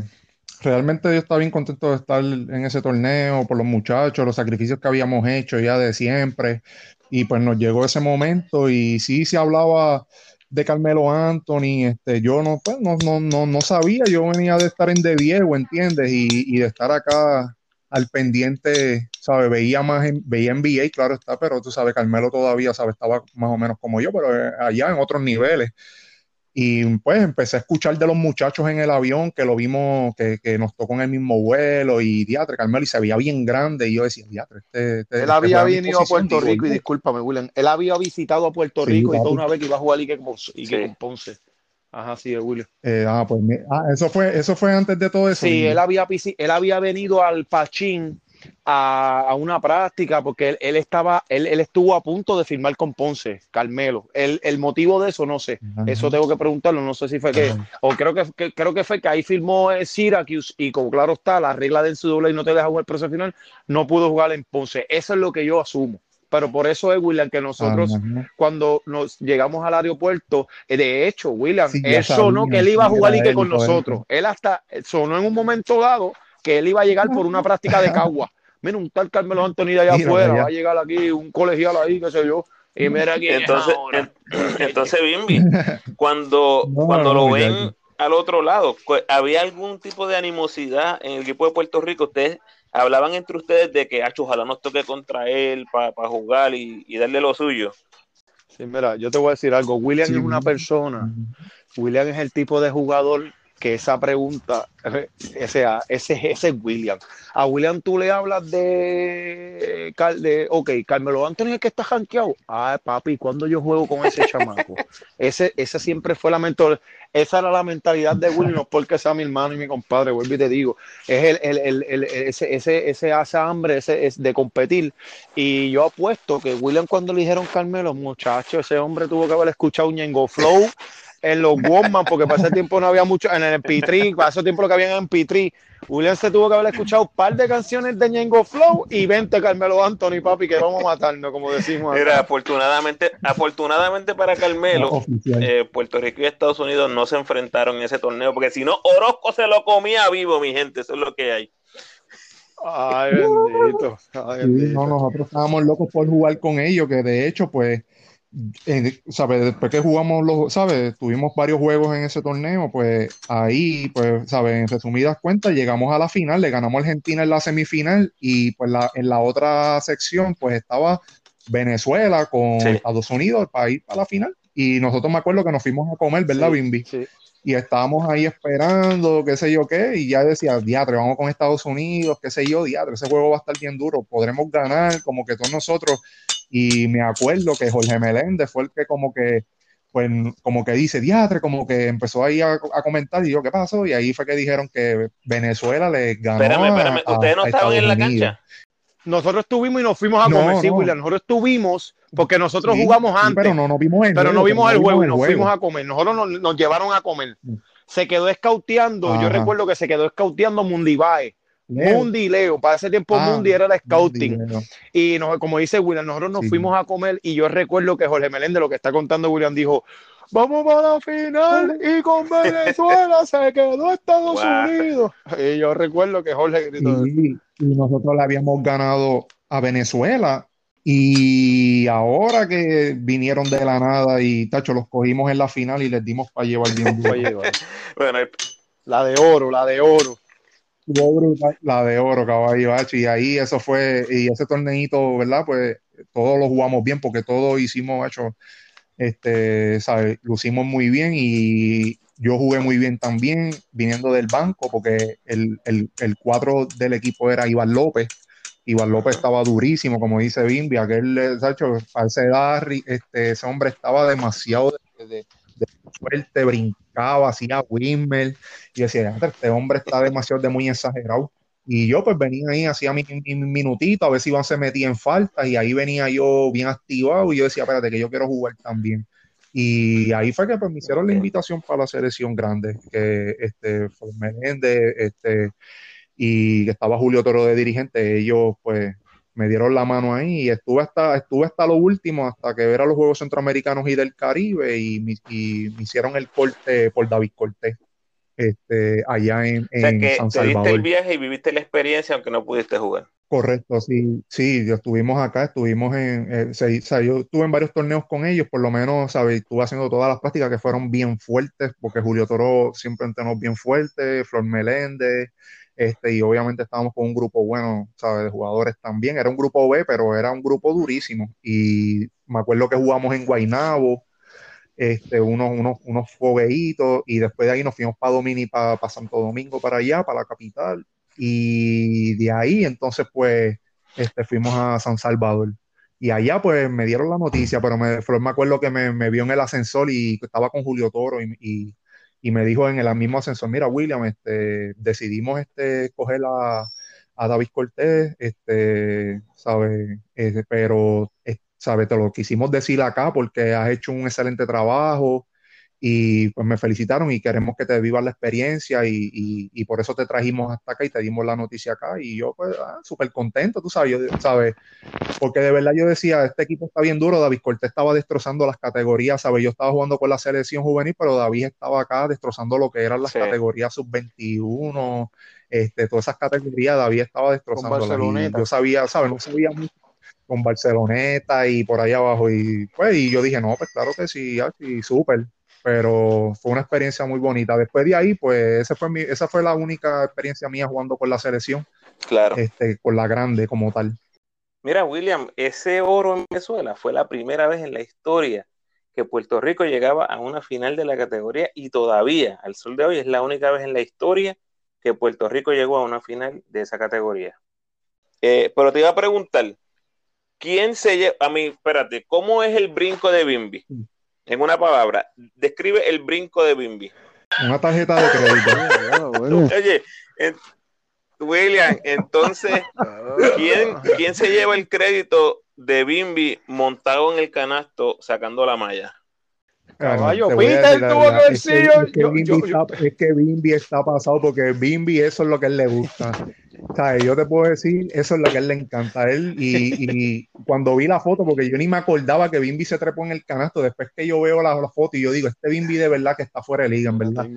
realmente yo estaba bien contento de estar en ese torneo por los muchachos, los sacrificios que habíamos hecho ya de siempre. Y pues nos llegó ese momento y sí se hablaba de Carmelo Anthony. Este, yo no, pues, no, no, no, no sabía, yo venía de estar en De Diego, ¿entiendes? Y, y de estar acá al pendiente, ¿sabes? Veía más, en, veía NBA, claro está, pero tú sabes, Carmelo todavía, ¿sabes? Estaba más o menos como yo, pero eh, allá en otros niveles. Y pues empecé a escuchar de los muchachos en el avión que lo vimos, que, que nos tocó en el mismo vuelo y diatre, Carmelo, y se veía bien grande. Y yo decía, diatre, este, este- Él este había venido a posición", Puerto Rico, y discúlpame, William, él había visitado a Puerto Sí, Rico y toda una vez que iba a jugar y que, y que Sí. con Ponce. Ajá, sí, William. Eh, ah, pues ah, eso fue, eso fue antes de todo eso. Sí, y- él había, él había venido al Pachín a, a una práctica porque él, él estaba, él, él estuvo a punto de firmar con Ponce, Carmelo. El, el motivo de eso no sé. Ajá. Eso tengo que preguntarlo, no sé si fue que, Ajá. o creo que, que- creo que fue que ahí firmó eh, Syracuse y como claro está, la regla del NCAA no te deja jugar el proceso final, no pudo jugar en Ponce. Eso es lo que yo asumo. Pero por eso es, William, que nosotros cuando nos llegamos al aeropuerto, eh, de hecho, William, Sí, él sonó sabía, que él iba a jugar y que con nosotros. Él hasta eh, sonó en un momento dado que él iba a llegar por una práctica de cagua. Mira, un tal Carmelo Anthony de allá Mira, afuera, va a llegar aquí, un colegial ahí, qué sé yo. Y mira quién es Entonces, en- entonces Bimbi, cuando, No, cuando lo ven al otro lado, ¿había algún tipo de animosidad en el equipo de Puerto Rico? ¿Ustedes hablaban entre ustedes de que Acho, ojalá nos toque contra él para jugar y, darle lo suyo. Sí, mira, yo te voy a decir algo. William es una persona, William es el tipo de jugador que esa pregunta, ese, ese, ese es William. A William tú le hablas de, de ok, Carmelo Anthony es que está janqueado. Ah, papi, ¿cuándo yo juego con ese chamaco? Ese, ese siempre fue la mentor, esa era la mentalidad de William, no porque sea mi hermano y mi compadre, vuelvo y te digo, es el, el, el, ese, ese, ese hace hambre ese, es de competir. Y yo apuesto que William cuando le dijeron Carmelo, muchachos, ese hombre tuvo que haber escuchado un Ñengo Flow en los Walkman, porque para ese tiempo no había mucho, en el MP3, para ese tiempo lo que había en MP3. William se tuvo que haber escuchado un par de canciones de Ñengo Flow y 20 Carmelo Anthony, papi, que vamos a matarnos, como decimos. Mira, afortunadamente, afortunadamente para Carmelo, eh, Puerto Rico y Estados Unidos no se enfrentaron en ese torneo, porque si no, Orozco se lo comía vivo, mi gente, eso es lo que hay. Ay, bendito. no, nosotros estábamos locos por jugar con ellos, que de hecho, pues, ¿sabes? Después que jugamos los, ¿sabes? Tuvimos varios juegos en ese torneo, pues ahí, pues, ¿sabes? En resumidas cuentas, llegamos a la final, le ganamos a Argentina en la semifinal y pues la, en la otra sección, pues estaba Venezuela con Estados Unidos para ir a la final. Y nosotros me acuerdo que nos fuimos a comer, ¿verdad, Bimbi? Y estábamos ahí esperando, qué sé yo qué, y ya decía, diatre, vamos con Estados Unidos, qué sé yo, diatre, ese juego va a estar bien duro, podremos ganar, como que todos nosotros y me acuerdo que Jorge Meléndez fue el que como que, pues, como que dice, diatre, como que empezó ahí a, comentar y yo, ¿qué pasó? Y ahí fue que dijeron que Venezuela le ganó. Espérame, espérame, ¿ustedes no estaban en la cancha? Nosotros estuvimos y nos fuimos a comer, sí, William. Nosotros estuvimos porque nosotros jugamos antes. pero no, nos vimos, el pero no vimos el juego y nos fuimos a comer. Nosotros nos, llevaron a comer. Mm. Se quedó escauteando, yo recuerdo que se quedó escauteando Mundi Leo, para ese tiempo ah, Mundi era la scouting. y como dice William, nosotros nos fuimos a comer y yo recuerdo que Jorge Meléndez, lo que está contando William, dijo, vamos para la final y con Venezuela se quedó Estados Unidos. Y yo recuerdo que Jorge gritó. Y, nosotros le habíamos ganado a Venezuela. Y ahora que vinieron de la nada y tacho, los cogimos en la final y les dimos para llevar bien. bueno, la de oro, la de oro la de oro, caballo Y ahí eso fue, y ese torneito, ¿verdad? Pues todos lo jugamos bien porque todos hicimos, hecho, este, ¿sabes? Lo hicimos muy bien y yo jugué muy bien también viniendo del banco porque el, el, el cuatro del equipo era Iván López. Iván López estaba durísimo, como dice Bimbi, aquel, ¿sabes? A esa edad, este, ese hombre estaba demasiado de, de fuerte, hacía Wimmer, y decía, este hombre está demasiado de muy exagerado. Y yo pues venía ahí, hacía mi, minutito, a ver si Iván se metía en falta, y ahí venía yo bien activado, y yo decía, espérate, que yo quiero jugar también. Y ahí fue que pues, me hicieron la invitación para la selección grande, que este, fue este, y que estaba Julio Toro de dirigente, ellos pues me dieron la mano ahí y estuve hasta, estuve hasta lo último, hasta que ver a los Juegos Centroamericanos y del Caribe y me, hicieron el corte por David Cortés. Este, allá en, San Salvador. el viaje y viviste la experiencia aunque no pudiste jugar. Correcto, sí, sí, estuvimos acá, estuvimos en, eh, yo estuve en varios torneos con ellos, por lo menos, ¿sabes? Estuve haciendo todas las prácticas que fueron bien fuertes, porque Julio Toro siempre entrenó bien fuerte, Flor Meléndez, este, y obviamente estábamos con un grupo bueno, ¿sabes? De jugadores también. Era un grupo B, pero era un grupo durísimo. Y me acuerdo que jugamos en Guainabo, este, unos, unos, unos fogueitos, y después de ahí nos fuimos para Domini, para, para Santo Domingo, para allá, para la capital. Y de ahí, entonces, pues, este, fuimos a San Salvador. Y allá, pues, me dieron la noticia, pero me, me acuerdo que me, me vio en el ascensor y estaba con Julio Toro y y me dijo en el mismo ascensor, mira William, este, decidimos este, coger a, a David Cortés, este, ¿sabe? Eh, pero, eh, ¿sabe? Te lo quisimos decir acá porque has hecho un excelente trabajo, y pues me felicitaron y queremos que te vivas la experiencia y, por eso te trajimos hasta acá y te dimos la noticia acá y yo pues ah, súper contento, tú sabes, sabes, porque de verdad yo decía, este equipo está bien duro, David Cortés estaba destrozando las categorías, sabes, yo estaba jugando con la selección juvenil, pero David estaba acá destrozando lo que eran las categorías sub-21, este, todas esas categorías, David estaba destrozando. Yo sabía, sabes, no sabía mucho con Barceloneta y por ahí abajo y pues y yo dije, no, pues claro que sí, sí súper pero fue una experiencia muy bonita. Después de ahí, pues esa fue, mi, esa fue la única experiencia mía jugando con la selección. Claro. Este, con la grande como tal. Mira, William, ese oro en Venezuela fue la primera vez en la historia que Puerto Rico llegaba a una final de la categoría y todavía, al sol de hoy, es la única vez en la historia que Puerto Rico llegó a una final de esa categoría. Eh, pero te iba a preguntar, ¿quién se lleva, a mí, espérate, ¿cómo es el brinco de Bimbi? En una palabra, describe el brinco de Bimbi. Una tarjeta de crédito. Oye, William, entonces, ¿quién, ¿quién se lleva el crédito de Bimbi montado en el canasto sacando la malla? Caballo, Peter tuvo que decir Es que Bimbi está pasado porque Bimbi eso es lo que él le gusta. Yo te puedo decir, eso es lo que a él le encanta a él. Y, cuando vi la foto, porque yo ni me acordaba que Bimbi se trepó en el canasto, después que yo veo la, foto y yo digo, este Bimbi de verdad que está fuera de liga, en verdad.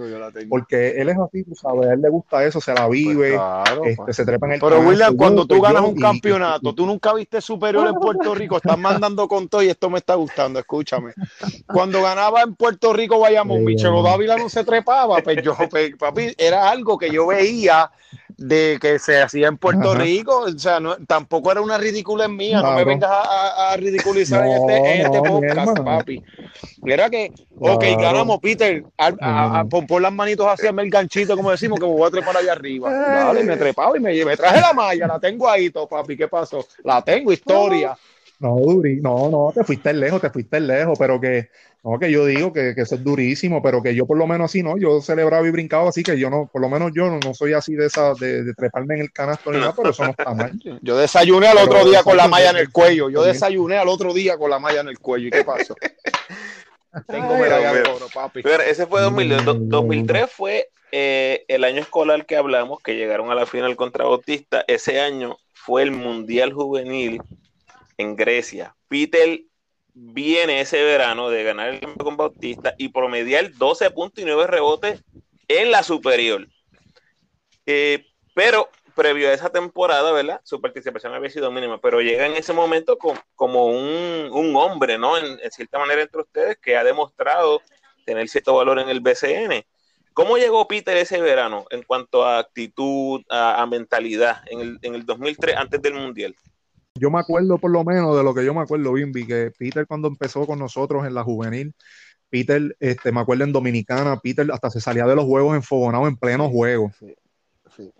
Porque él es así, tú sabes, a él le gusta eso, se la vive, pues este, pues. se trepa en el Pero William, cuando tú ganas un campeonato, tú nunca viste superior en Puerto Rico, estás mandando con todo y esto me está gustando, escúchame. Cuando ganaba en Puerto Rico, vayamos, Michelo Dávila no se trepaba, pues yo, pues, papi, era algo que yo veía de que se hacía en Puerto Rico, o sea, no, tampoco era una ridícula en mía, no me vengas a, ridiculizar en este, en este podcast, papi. Era que, ok, ganamos, Peter, a, pon, las manitos hacia el ganchito, como decimos, que me voy a trepar allá arriba. Dale, me trepaba y me, me traje la malla, la tengo ahí, todo, papi, ¿qué pasó? La tengo, historia. No, Duri, no, no, te fuiste lejos, te fuiste lejos, pero que, no, que yo digo que, que, eso es durísimo, pero que yo por lo menos así, ¿no? Yo celebraba y brincaba así, que yo no, por lo menos yo no, soy así de esa, de, treparme en el canasto ni nada, pero eso no está mal. Yo desayuné al otro día con la malla en el cuello, yo desayuné al otro día con la malla en el cuello, ¿y qué pasó? Tengo medalla de oro, papi. Pero ese fue 2002. 2003 fue eh, el año escolar que hablamos, que llegaron a la final contra Bautista. Ese año fue el Mundial Juvenil en Grecia. Peter viene ese verano de ganar el campeonato con Bautista y promediar 12 puntos y 9 rebotes en la superior. Eh, pero previo a esa temporada, ¿verdad? Su participación había sido mínima, pero llega en ese momento como un, hombre, ¿no? En, cierta manera entre ustedes que ha demostrado tener cierto valor en el BCN. ¿Cómo llegó Peter ese verano en cuanto a actitud, a, mentalidad en el, en el 2003 antes del Mundial? Yo me acuerdo por lo menos de lo que yo me acuerdo, Bimbi, que Peter cuando empezó con nosotros en la juvenil, Peter, este, me acuerdo en Dominicana, Peter hasta se salía de los juegos enfogonado en pleno juego. Sí, sí.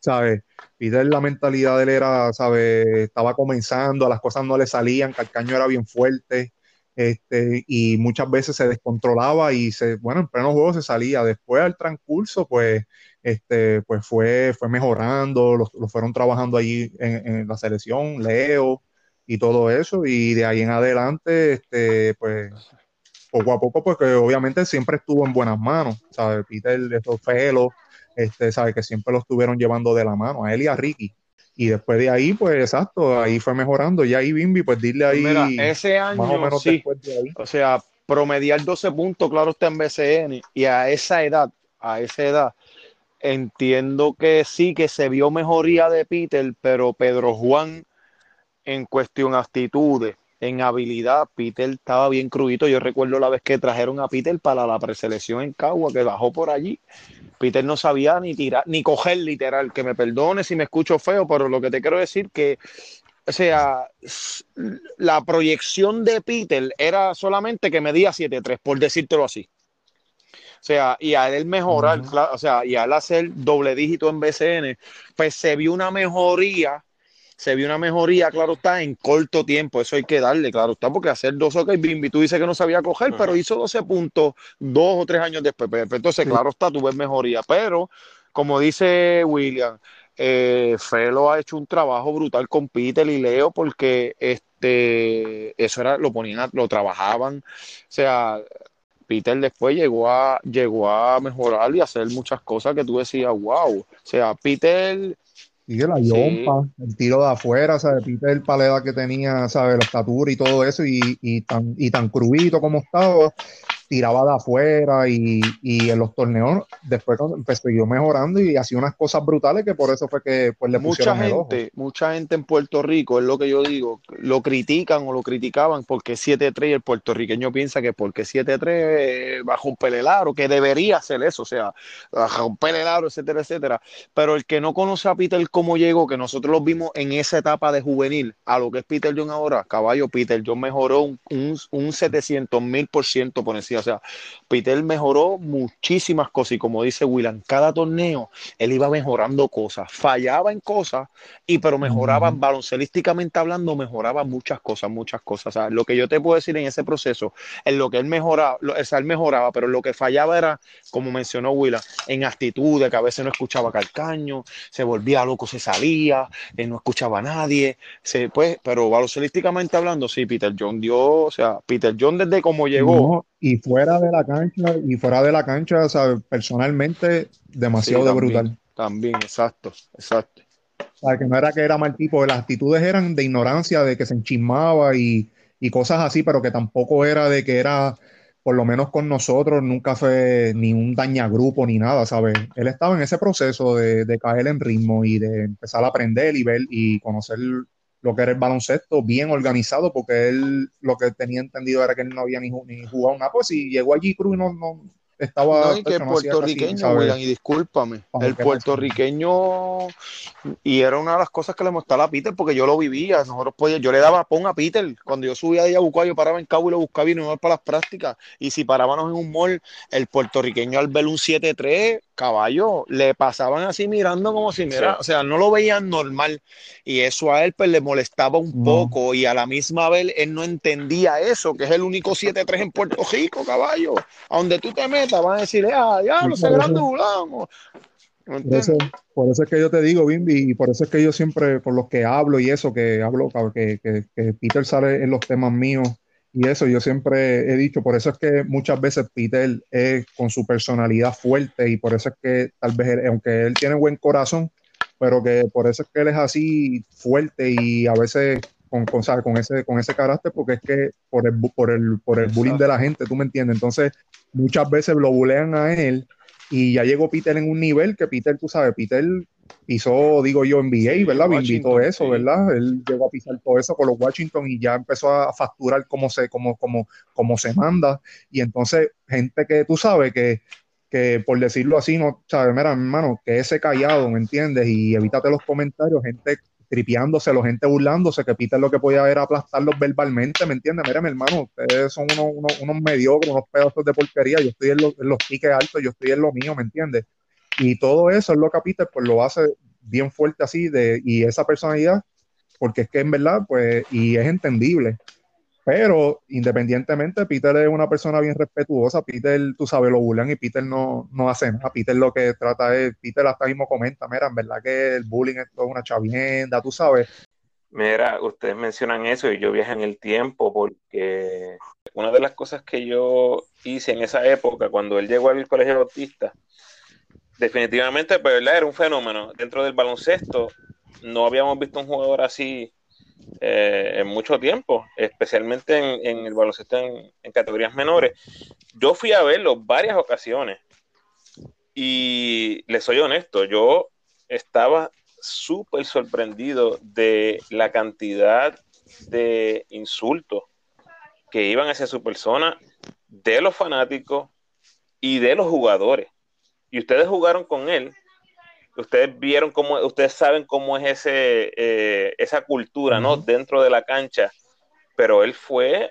¿Sabes? Peter, la mentalidad de él era, ¿sabes? Estaba comenzando, las cosas no le salían, Calcaño era bien fuerte, este, y muchas veces se descontrolaba y se, bueno, en pleno juego se salía. Después al transcurso, pues, este, pues fue, fue mejorando, lo, fueron trabajando allí en, la selección, Leo y todo eso, y de ahí en adelante, este, pues poco a poco, porque obviamente siempre estuvo en buenas manos, ¿sabes? Peter, estos felos, este, ¿sabe? Que siempre lo estuvieron llevando de la mano, a él y a Ricky. Y después de ahí, pues exacto, ahí fue mejorando. Y ahí Bimbi, pues dile ahí. Mira, ese año, más o menos sí. O sea, promediar 12 puntos, claro, está en BCN. Y a esa edad, a esa edad, entiendo que sí, que se vio mejoría de Peter, pero Pedro Juan, en cuestión actitudes, en habilidad, Peter estaba bien crudito. Yo recuerdo la vez que trajeron a Peter para la preselección en Cagua, que bajó por allí. Peter no sabía ni tirar, ni coger literal, que me perdone si me escucho feo, pero lo que te quiero decir que, o sea, la proyección de Peter era solamente que medía 7-3, por decírtelo así. O sea, y a él mejorar, o sea, y al hacer doble dígito en BCN, pues se vio una mejoría, se vio una mejoría, claro está, en corto tiempo, eso hay que darle, claro está, porque hacer dos ok, Bimbi, tú dices que no sabía coger, pero hizo 12 puntos dos o tres años después, pues, pues, entonces, claro está, tú ves mejoría, pero como dice William, eh, Felo ha hecho un trabajo brutal con Peter y Leo porque este eso era lo ponían lo trabajaban. O sea Peter después llegó a, llegó a mejorar y hacer muchas cosas que tú decías, wow. O sea, Peter. Y la yompa, el tiro de afuera, ¿sabes? Peter Paleda que tenía, ¿sabes? La estatura y todo eso, y, y tan, y tan crudito como estaba, tiraba de afuera y, y en los torneos después empezó yo mejorando y hacía unas cosas brutales que por eso fue que pues, le mucha gente, mucha gente en Puerto Rico, es lo que yo digo, lo critican o lo criticaban porque 7-3 y el puertorriqueño piensa que porque 7-3 bajo un pelelaro, que debería hacer eso, o sea, bajo un pelelaro, etcétera, etcétera. Pero el que no conoce a Peter cómo llegó, que nosotros lo vimos en esa etapa de juvenil, a lo que es Peter John ahora, caballo, Peter John mejoró un, un, un 700 mil por ciento por encima o sea, Peter mejoró muchísimas cosas y como dice Willan, cada torneo él iba mejorando cosas, fallaba en cosas, y pero mejoraba baloncelísticamente hablando, mejoraba muchas cosas, muchas cosas. O sea, lo que yo te puedo decir en ese proceso, en lo que él mejoraba, o sea, él mejoraba, pero lo que fallaba era, como mencionó Willan, en actitud, de que a veces no escuchaba calcaño, se volvía loco, se salía, él eh, no escuchaba a nadie, se, pues, pero baloncelísticamente hablando, sí, Peter John dio, o sea, Peter John desde cómo llegó y fuera de la cancha, y fuera de la cancha, o sea, personalmente, demasiado de brutal. También, exacto, exacto. O sea, que no era que era mal tipo, las actitudes eran de ignorancia, de que se enchismaba y, y cosas así, pero que tampoco era de que era, por lo menos con nosotros, nunca fue ni un dañagrupo ni nada, ¿sabes? Él estaba en ese proceso de, de caer en ritmo y de empezar a aprender y ver y conocer lo que era el baloncesto bien organizado, porque él lo que tenía entendido era que él no había ni, ni jugado nada, pues si llegó allí Cruz y no, no, estaba no, y que el puertorriqueño, William, y discúlpame, el puertorriqueño, y era una de las cosas que le mostraba a Peter, porque yo lo vivía, nosotros podíamos, yo le daba pon a Peter, cuando yo subía ahí a yo paraba en Cabo y lo buscaba y no para las prácticas, y si parábamos en un mall, el puertorriqueño al ver un 7-3, caballo, le pasaban así mirando como si mira, o sea, no lo veían normal, y eso a él pues le molestaba un poco, y a la misma vez él no entendía eso, que es el único 7-3 en Puerto Rico, caballo, a donde tú te metes van a decir, ah, ya, no sé, grande por eso, por eso es que yo te digo, Bimbi, y por eso es que yo siempre, por los que hablo y eso, que hablo, que, que, que, Peter sale en los temas míos y eso, yo siempre he dicho, por eso es que muchas veces Peter es con su personalidad fuerte y por eso es que tal vez, aunque él tiene buen corazón, pero que por eso es que él es así fuerte y a veces con, con, con, ese, con ese carácter, porque es que por el, por el, por el bullying de la gente, tú me entiendes. Entonces, muchas veces lo bulean a él y ya llegó Peter en un nivel que Peter, tú sabes, Peter pisó, digo yo, NBA, ¿verdad? Me invitó eso, ¿verdad? Él llegó a pisar todo eso con los Washington y ya empezó a facturar como se, como, como, como se manda. Y entonces, gente que tú sabes que, que por decirlo así, no, sabes, mira, hermano, que ese callado, ¿me entiendes? Y evítate los comentarios, gente tripiándose, la gente burlándose, que Peter lo que podía era aplastarlos verbalmente, ¿me entiendes? Mira, mi hermano, ustedes son unos, unos, unos mediocres, unos pedazos de porquería, yo estoy en, en los piques altos, yo estoy en lo mío, ¿me entiendes? Y todo eso es lo que Peter pues lo hace bien fuerte así, de, y esa personalidad, porque es que en verdad, pues, y es entendible. Pero independientemente, Peter es una persona bien respetuosa. Peter, tú sabes, lo bullying y Peter no, no hace nada. Peter lo que trata es, Peter hasta mismo comenta, mira, en verdad que el bullying es una chavienda, tú sabes. Mira, ustedes mencionan eso y yo viaje en el tiempo porque una de las cosas que yo hice en esa época, cuando él llegó al colegio bautista, definitivamente, pues, ¿verdad? Era un fenómeno. Dentro del baloncesto no habíamos visto un jugador así eh, en mucho tiempo, especialmente en, el baloncesto en, categorías menores. Yo fui a verlo varias ocasiones y les soy honesto, yo estaba súper sorprendido de la cantidad de insultos que iban hacia su persona de los fanáticos y de los jugadores. Y ustedes jugaron con él ustedes vieron cómo, ustedes saben cómo es ese, eh, esa cultura, ¿no? Dentro de la cancha, pero él fue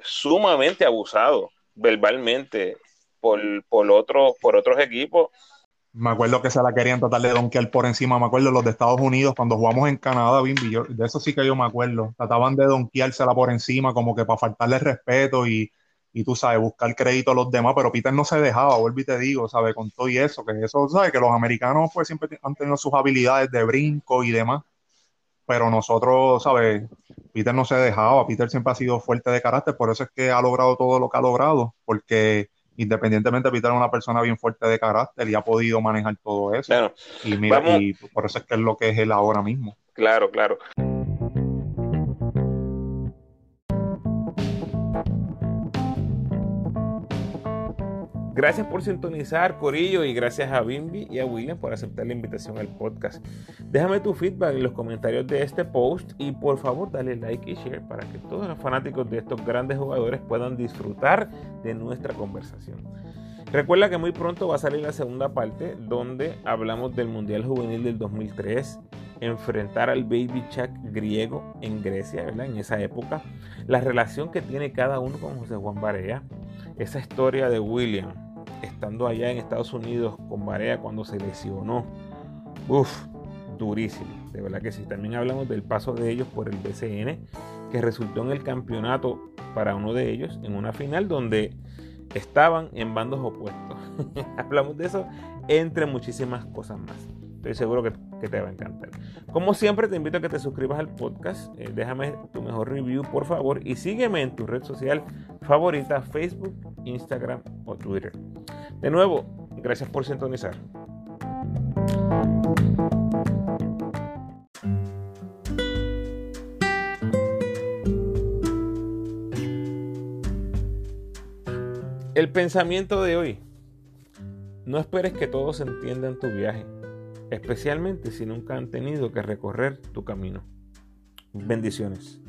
sumamente abusado verbalmente por, por, otro, por otros equipos. Me acuerdo que se la querían tratar de donkear por encima. Me acuerdo los de Estados Unidos, cuando jugamos en Canadá, Bimbi, de eso sí que yo me acuerdo. Trataban de donkeársela por encima, como que para faltarle respeto y y tú sabes, buscar crédito a los demás, pero Peter no se dejaba, vuelvo y te digo, ¿sabes? Con todo y eso, que eso, ¿sabes? Que los americanos pues siempre han tenido sus habilidades de brinco y demás, pero nosotros, ¿sabes? Peter no se dejaba, Peter siempre ha sido fuerte de carácter, por eso es que ha logrado todo lo que ha logrado, porque independientemente Peter es una persona bien fuerte de carácter y ha podido manejar todo eso. y mira, y por eso es que es lo que es él ahora mismo. Claro, claro. Gracias por sintonizar, Corillo, y gracias a Bimbi y a William por aceptar la invitación al podcast. Déjame tu feedback en los comentarios de este post y por favor dale like y share para que todos los fanáticos de estos grandes jugadores puedan disfrutar de nuestra conversación. Recuerda que muy pronto va a salir la segunda parte donde hablamos del Mundial Juvenil del 2003, enfrentar al Baby Chuck griego en Grecia, ¿verdad? En esa época, la relación que tiene cada uno con José Juan Barea, esa historia de William estando allá en Estados Unidos con Barea cuando se lesionó. Uf, durísimo, de verdad que sí. También hablamos del paso de ellos por el BCN, que resultó en el campeonato para uno de ellos en una final donde estaban en bandos opuestos. Hablamos de eso entre muchísimas cosas más. Estoy seguro que, te va a encantar. Como siempre, te invito a que te suscribas al podcast. Eh, déjame tu mejor review, por favor. Y sígueme en tu red social favorita, Facebook, Instagram o Twitter. De nuevo, gracias por sintonizar. El pensamiento de hoy. No esperes que todos entiendan tu viaje, especialmente si nunca han tenido que recorrer tu camino. Bendiciones.